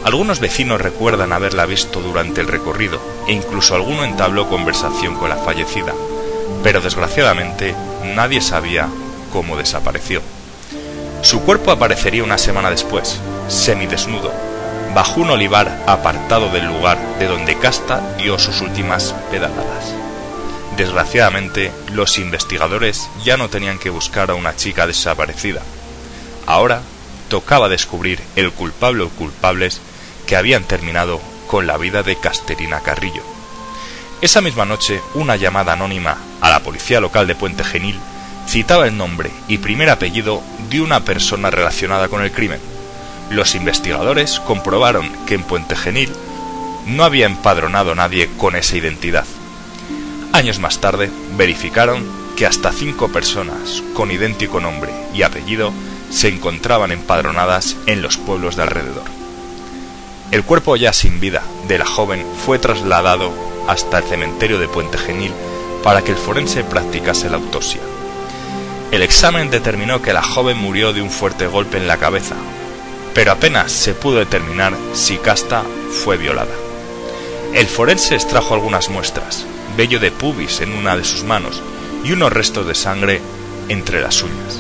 Algunos vecinos recuerdan haberla visto durante el recorrido e incluso alguno entabló conversación con la fallecida, pero desgraciadamente nadie sabía cómo desapareció. Su cuerpo aparecería una semana después, semidesnudo, bajo un olivar apartado del lugar de donde Casta dio sus últimas pedaladas. Desgraciadamente, los investigadores ya no tenían que buscar a una chica desaparecida. Ahora tocaba descubrir el culpable o culpables que habían terminado con la vida de Casterina Carrillo. Esa misma noche, una llamada anónima a la policía local de Puente Genil citaba el nombre y primer apellido de una persona relacionada con el crimen. Los investigadores comprobaron que en Puente Genil no había empadronado nadie con esa identidad. Años más tarde, verificaron que hasta cinco personas con idéntico nombre y apellido se encontraban empadronadas en los pueblos de alrededor. El cuerpo ya sin vida de la joven fue trasladado hasta el cementerio de Puente Genil para que el forense practicase la autopsia. El examen determinó que la joven murió de un fuerte golpe en la cabeza, pero apenas se pudo determinar si Casta fue violada. El forense extrajo algunas muestras, vello de pubis en una de sus manos y unos restos de sangre entre las uñas.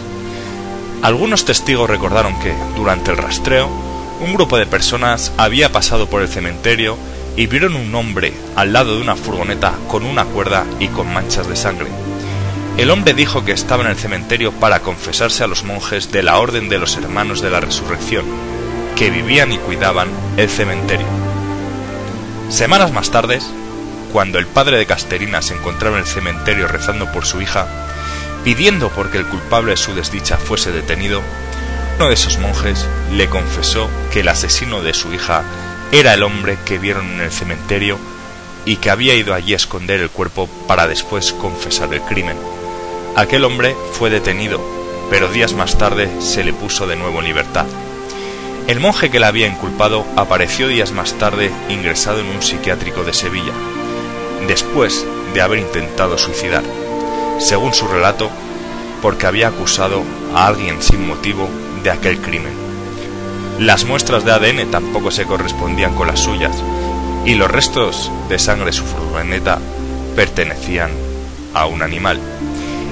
Algunos testigos recordaron que, durante el rastreo, un grupo de personas había pasado por el cementerio y vieron un hombre al lado de una furgoneta con una cuerda y con manchas de sangre. El hombre dijo que estaba en el cementerio para confesarse a los monjes de la Orden de los Hermanos de la Resurrección, que vivían y cuidaban el cementerio. Semanas más tarde, cuando el padre de Casterina se encontraba en el cementerio rezando por su hija, pidiendo porque el culpable de su desdicha fuese detenido, uno de esos monjes le confesó que el asesino de su hija era el hombre que vieron en el cementerio y que había ido allí a esconder el cuerpo para después confesar el crimen. Aquel hombre fue detenido, pero días más tarde se le puso de nuevo en libertad. El monje que la había inculpado apareció días más tarde ingresado en un psiquiátrico de Sevilla, después de haber intentado suicidar, según su relato, porque había acusado a alguien sin motivo de aquel crimen. Las muestras de ADN tampoco se correspondían con las suyas, y los restos de sangre de pertenecían a un animal.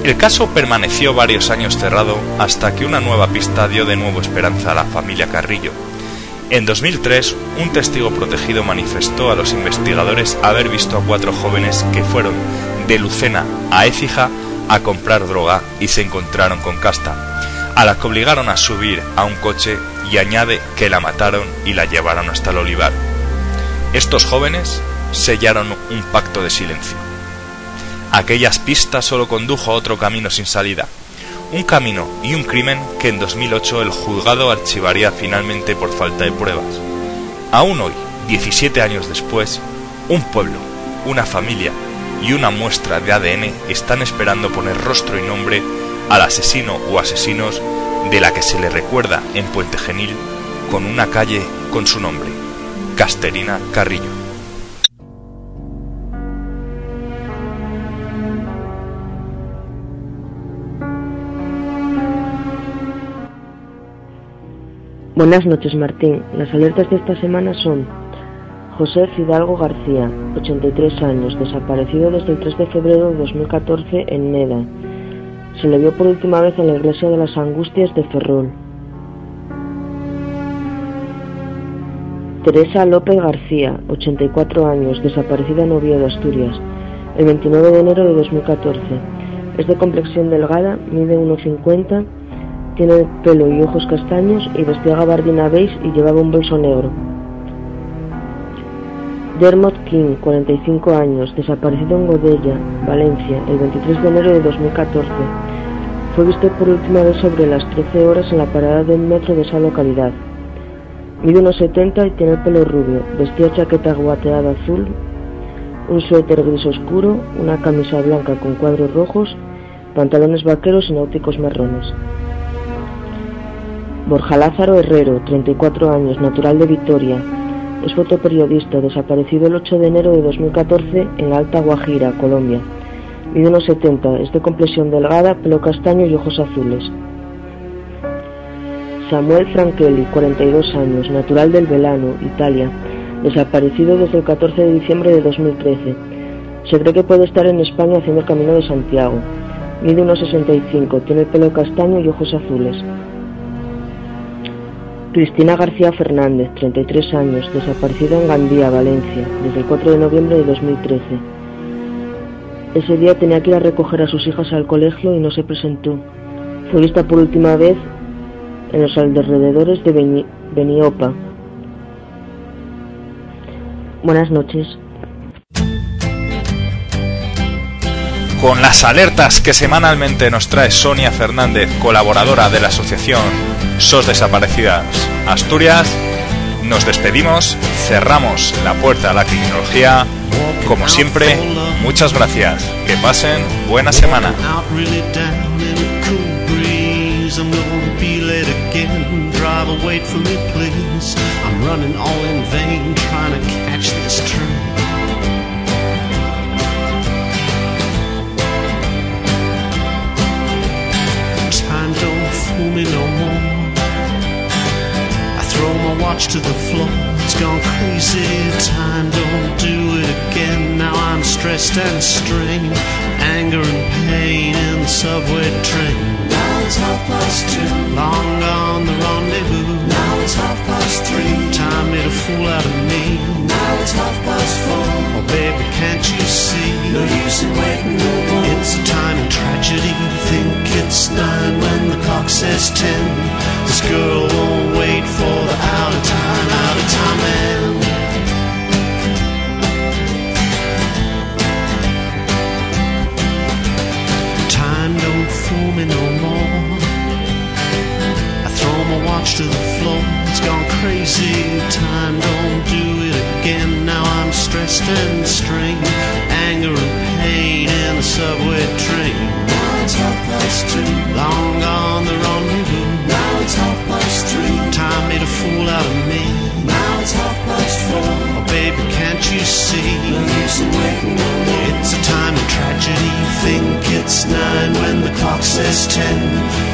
El caso permaneció varios años cerrado hasta que una nueva pista dio de nuevo esperanza a la familia Carrillo. En 2003, un testigo protegido manifestó a los investigadores haber visto a cuatro jóvenes que fueron de Lucena a Écija a comprar droga y se encontraron con Casta, a la que obligaron a subir a un coche y añade que la mataron y la llevaron hasta el olivar. Estos jóvenes sellaron un pacto de silencio. Aquellas pistas solo condujo a otro camino sin salida, un camino y un crimen que en 2008 el juzgado archivaría finalmente por falta de pruebas. Aún hoy, 17 años después, Un pueblo, una familia y una muestra de ADN están esperando poner rostro y nombre al asesino o asesinos de la que se le recuerda en Puente Genil con una calle con su nombre, Casterina Carrillo. Buenas noches, Martín. Las alertas de esta semana son José Fidalgo García, 83 años, desaparecido desde el 3 de febrero de 2014 en Neda. Se le vio por última vez en la iglesia de las Angustias de Ferrol. Teresa López García, 84 años, desaparecida en Oviedo, Asturias, el 29 de enero de 2014. Es de complexión delgada, mide 1,50 tiene pelo y ojos castaños y vestía gabardina beige y llevaba un bolso negro. Dermot King, 45 años, desaparecido en Godella, Valencia, el 23 de enero de 2014. Fue visto por última vez sobre las 13 horas en la parada del metro de esa localidad. Mide unos 70 y tiene el pelo rubio. Vestía chaqueta guateada azul, un suéter gris oscuro, una camisa blanca con cuadros rojos, pantalones vaqueros y náuticos marrones. Borja Lázaro Herrero, 34 años, natural de Vitoria. Es fotoperiodista, desaparecido el 8 de enero de 2014 en Alta Guajira, Colombia. Mide unos 70, es de complexión delgada, pelo castaño y ojos azules. Samuel Franchelli, 42 años, natural del Velano, Italia. Desaparecido desde el 14 de diciembre de 2013. Se cree que puede estar en España haciendo el camino de Santiago. Mide unos 65, tiene pelo castaño y ojos azules. Cristina García Fernández, 33 años, desaparecida en Gandía, Valencia, desde el 4 de noviembre de 2013. Ese día tenía que ir a recoger a sus hijas al colegio y no se presentó. Fue vista por última vez en los alrededores de Beni Beniopa. Buenas noches. Con las alertas que semanalmente nos trae Sonia Fernández, colaboradora de la asociación SOS Desaparecidas Asturias, nos despedimos, cerramos la puerta a la criminología. Como siempre, muchas gracias. Que pasen buena semana. To the floor. It's gone crazy. Time don't do it again. Now I'm stressed and strained. Anger and pain in the subway train. Now it's half past two. Long gone the rendezvous. It's half past three. Time made a fool out of me. Now it's half past four. Oh baby, can't you see? No use in waiting no more. It's a time in tragedy. Think it's nine when the clock says ten. This girl won't wait for the out of time, out of time man. Time don't fool me no more. I throw my watch to the floor. Gone crazy. Time don't do it again. Now I'm stressed and strained. Anger and pain in the subway train. Now it's half past two. Long gone the rendezvous. Now it's half past three. Time made a fool out of me. Now it's half past four. Oh baby, can't you see? No use in waiting no more. It's a time of tragedy. Think it's nine when the clock says ten.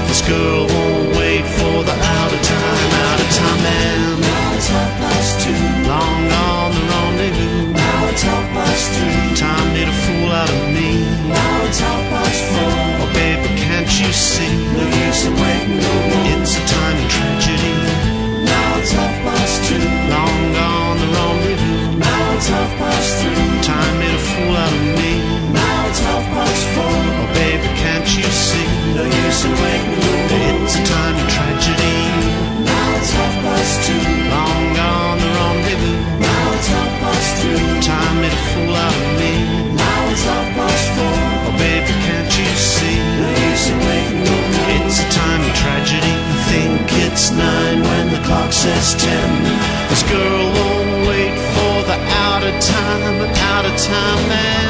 This girl won't wait for the out of time, time man. Now it's half past two. Long gone the rendezvous. Now it's half past three. Time made a fool out of me. Now it's half past four. Oh baby, can't you see? No use in waiting no more. It's a time of tragedy. Now it's half past two. Long gone the rendezvous. Now it's half past three. Time made a fool out of me. Now it's half past four. Oh baby, can't you see? No use in waiting no more. past nine when the clock says ten. This girl won't wait for the out of time, out of time man.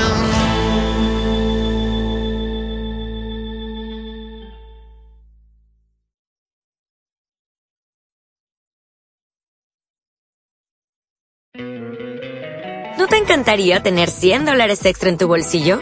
¿No te encantaría tener 100 dólares extra en tu bolsillo?